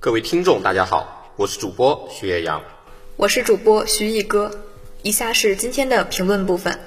各位听众，大家好，我是主播徐野阳，我是主播徐毅哥。以下是今天的评论部分。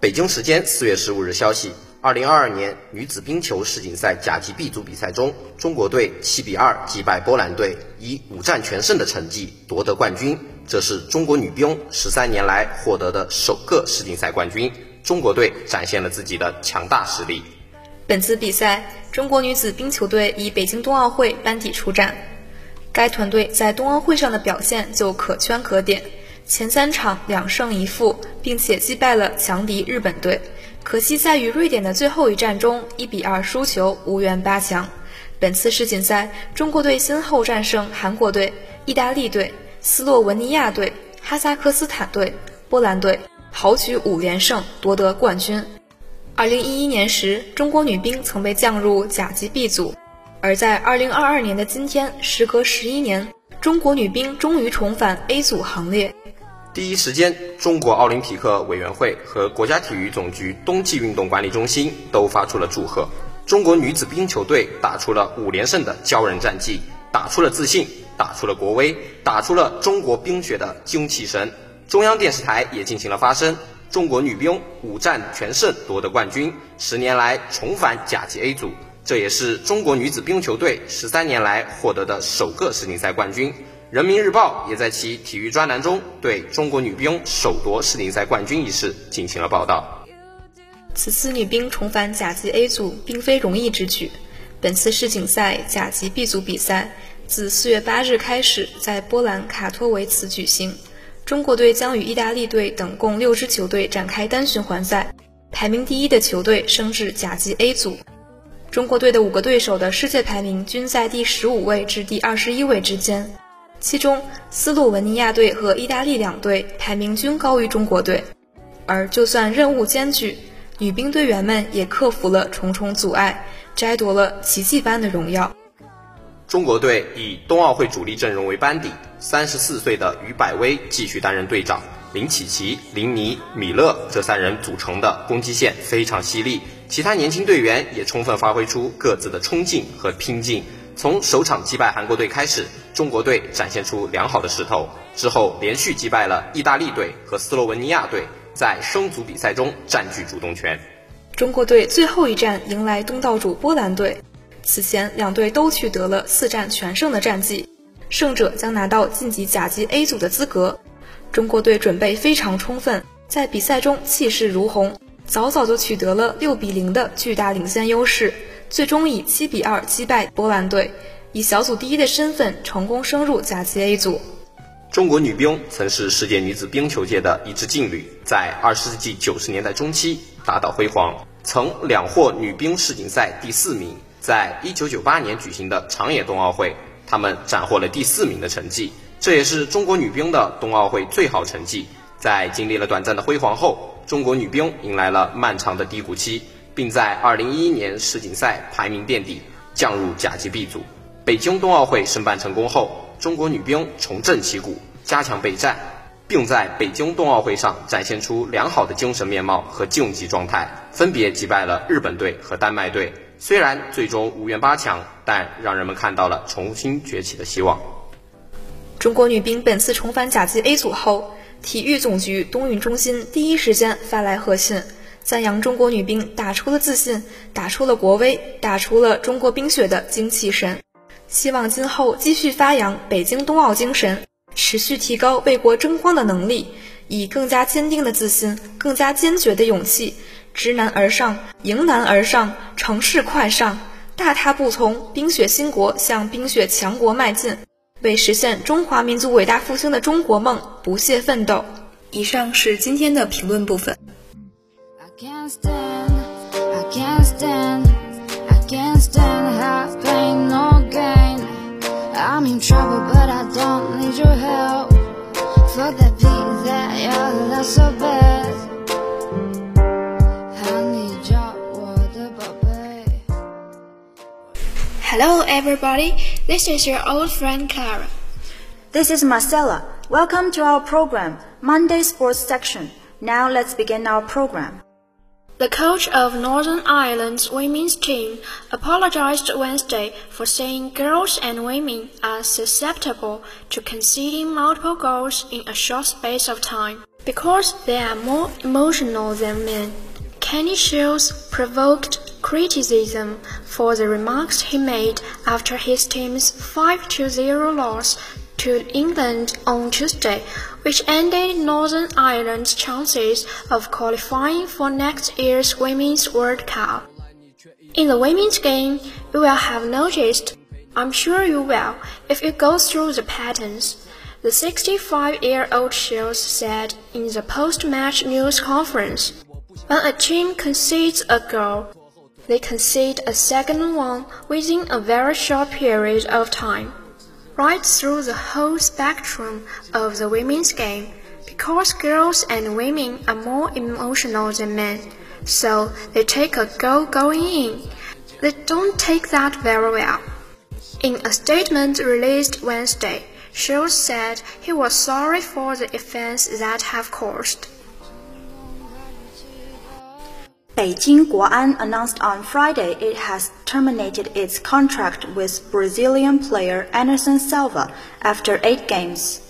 北京时间四月十五日消息，二零二二年女子冰球世锦赛甲级 B 组比赛中，中国队七比二击败波兰队，以五战全胜的成绩夺得冠军。这是中国女兵十三年来获得的首个世锦赛冠军。中国队展现了自己的强大实力。本次比赛，中国女子冰球队以北京冬奥会班底出战。该团队在冬奥会上的表现就可圈可点，前三场两胜一负，并且击败了强敌日本队。可惜在与瑞典的最后一战中，一比二输球，无缘八强。本次世锦赛，中国队先后战胜韩国队、意大利队、斯洛文尼亚队、哈萨克斯坦队、波兰队，豪取五连胜，夺得冠军。二零一一年时，中国女兵曾被降入甲级 B 组。而在二零二二年的今天，时隔十一年，中国女兵终于重返 A 组行列。第一时间，中国奥林匹克委员会和国家体育总局冬季运动管理中心都发出了祝贺。中国女子冰球队打出了五连胜的骄人战绩，打出了自信，打出了国威，打出了中国冰雪的精气神。中央电视台也进行了发声：中国女兵五战全胜夺得冠军，十年来重返甲级 A 组。这也是中国女子冰球队十三年来获得的首个世锦赛冠军。人民日报也在其体育专栏中对中国女兵首夺世锦赛冠军一事进行了报道。此次女兵重返甲级 A 组并非容易之举。本次世锦赛甲级 B 组比赛自四月八日开始在波兰卡托维茨举行，中国队将与意大利队等共六支球队展开单循环赛，排名第一的球队升至甲级 A 组。中国队的五个对手的世界排名均在第十五位至第二十一位之间，其中斯洛文尼亚队和意大利两队排名均高于中国队。而就算任务艰巨，女兵队员们也克服了重重阻碍，摘夺了奇迹般的荣耀。中国队以冬奥会主力阵容为班底，三十四岁的于百威继续担任队长，林启琪、林妮、米勒这三人组成的攻击线非常犀利。其他年轻队员也充分发挥出各自的冲劲和拼劲。从首场击败韩国队开始，中国队展现出良好的势头。之后连续击败了意大利队和斯洛文尼亚队，在升组比赛中占据主动权。中国队最后一战迎来东道主波兰队，此前两队都取得了四战全胜的战绩，胜者将拿到晋级甲级 A 组的资格。中国队准备非常充分，在比赛中气势如虹。早早就取得了六比零的巨大领先优势，最终以七比二击败波兰队，以小组第一的身份成功升入甲级 A 组。中国女兵曾是世界女子冰球界的一支劲旅，在二十世纪九十年代中期达到辉煌，曾两获女兵世锦赛第四名。在一九九八年举行的长野冬奥会，他们斩获了第四名的成绩，这也是中国女兵的冬奥会最好成绩。在经历了短暂的辉煌后，中国女兵迎来了漫长的低谷期，并在2011年世锦赛排名垫底，降入甲级 B 组。北京冬奥会申办成功后，中国女兵重振旗鼓，加强备战，并在北京冬奥会上展现出良好的精神面貌和竞技状态，分别击败了日本队和丹麦队。虽然最终无缘八强，但让人们看到了重新崛起的希望。中国女兵本次重返甲级 A 组后。体育总局冬运中心第一时间发来贺信，赞扬中国女兵打出了自信，打出了国威，打出了中国冰雪的精气神。希望今后继续发扬北京冬奥精神，持续提高为国争光的能力，以更加坚定的自信、更加坚决的勇气，直男而上，迎难而上，乘势快上，大踏步从冰雪兴国向冰雪强国迈进，为实现中华民族伟大复兴的中国梦不懈奋斗。以上是今天的评论部分。I'm in trouble, but I Hello, everybody. This is your old friend Clara. This is Marcella. Welcome to our program, Monday Sports Section. Now let's begin our program. The coach of Northern Ireland's women's team apologized Wednesday for saying girls and women are susceptible to conceding multiple goals in a short space of time because they are more emotional than men. Kenny Shields provoked criticism for the remarks he made after his team's 5-0 loss to England on Tuesday, which ended Northern Ireland's chances of qualifying for next year's Women's World Cup. In the women's game, you will have noticed, I'm sure you will, if you go through the patterns. The 65-year-old Shields said in the post-match news conference, when a team concedes a goal, they concede a second one within a very short period of time right through the whole spectrum of the women's game because girls and women are more emotional than men. So they take a goal going in. They don't take that very well. In a statement released Wednesday, Shields said he was sorry for the offense that have caused. Beijing Guoan announced on Friday it has terminated its contract with Brazilian player Anderson Silva after eight games.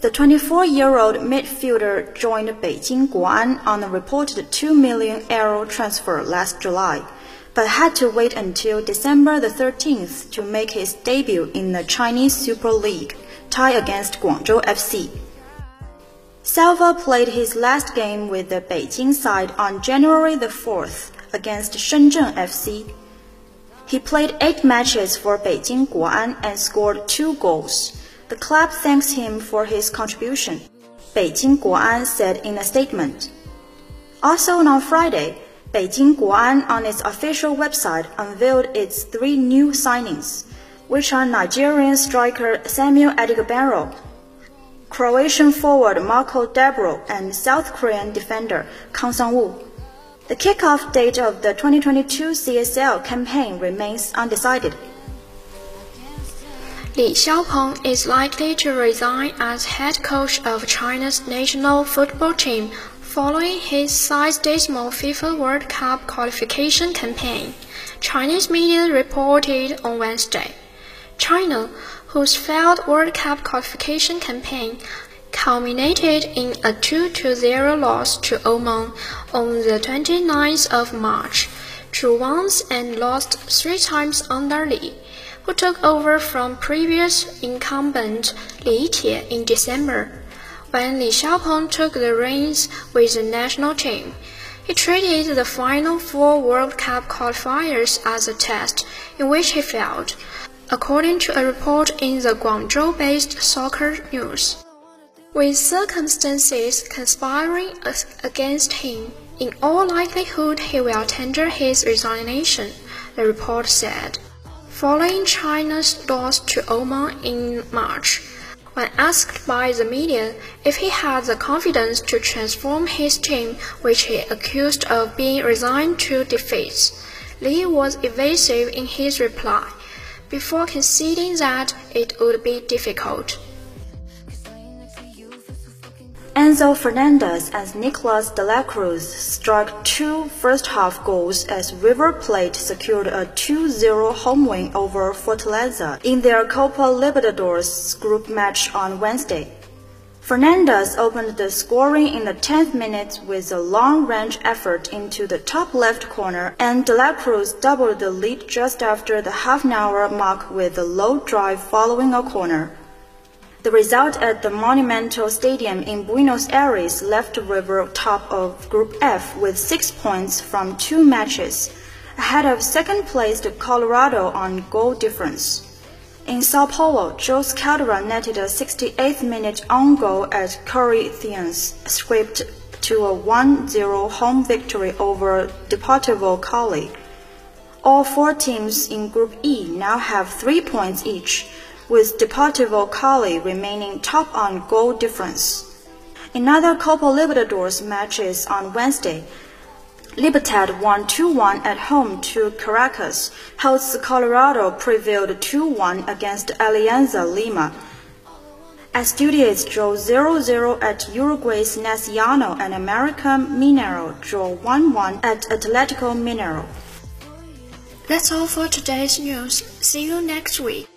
The 24-year-old midfielder joined Beijing Guoan on a reported 2 million euro transfer last July, but had to wait until December the 13th to make his debut in the Chinese Super League, tie against Guangzhou FC. Silva played his last game with the Beijing side on January the 4th against Shenzhen FC. He played eight matches for Beijing Guoan and scored two goals. The club thanks him for his contribution, Beijing Guoan said in a statement. Also on Friday, Beijing Guoan on its official website unveiled its three new signings, which are Nigerian striker Samuel Adigabero Croatian forward Marko Dabro and South Korean defender Kang Sang-woo. The kickoff date of the 2022 CSL campaign remains undecided. Li Xiaopeng is likely to resign as head coach of China's national football team following his side's dismal FIFA World Cup qualification campaign, Chinese media reported on Wednesday. China, whose failed World Cup qualification campaign culminated in a 2-0 loss to Oman on the 29th of March, drew once and lost three times under Li, who took over from previous incumbent Li Tie in December. When Li Xiaopeng took the reins with the national team, he treated the final four World Cup qualifiers as a test in which he failed according to a report in the Guangzhou-based Soccer News. With circumstances conspiring against him, in all likelihood he will tender his resignation, the report said. Following China's loss to Oman in March, when asked by the media if he had the confidence to transform his team, which he accused of being resigned to defeats, Li was evasive in his reply before conceding that it would be difficult. Enzo Fernandez and Nicolas de la Cruz struck two first-half goals as River Plate secured a 2-0 home win over Fortaleza in their Copa Libertadores group match on Wednesday. Fernandez opened the scoring in the 10th minute with a long-range effort into the top left corner, and De La Cruz doubled the lead just after the half-an-hour mark with a low drive following a corner. The result at the Monumental Stadium in Buenos Aires left River top of Group F with six points from two matches, ahead of second-placed Colorado on goal difference. In Sao Paulo, Jose Calderon netted a 68th minute own goal as Corinthians scraped to a 1-0 home victory over Deportivo Cali. All four teams in Group E now have three points each, with Deportivo Cali remaining top on goal difference. In other Copa Libertadores matches on Wednesday, Libertad won 2-1 at home to Caracas. Health Colorado prevailed 2-1 against Alianza Lima. Estudiantes drew 0-0 at Uruguay's Nacional and American Mineral drew 1-1 at Atletico Mineral. That's all for today's news. See you next week.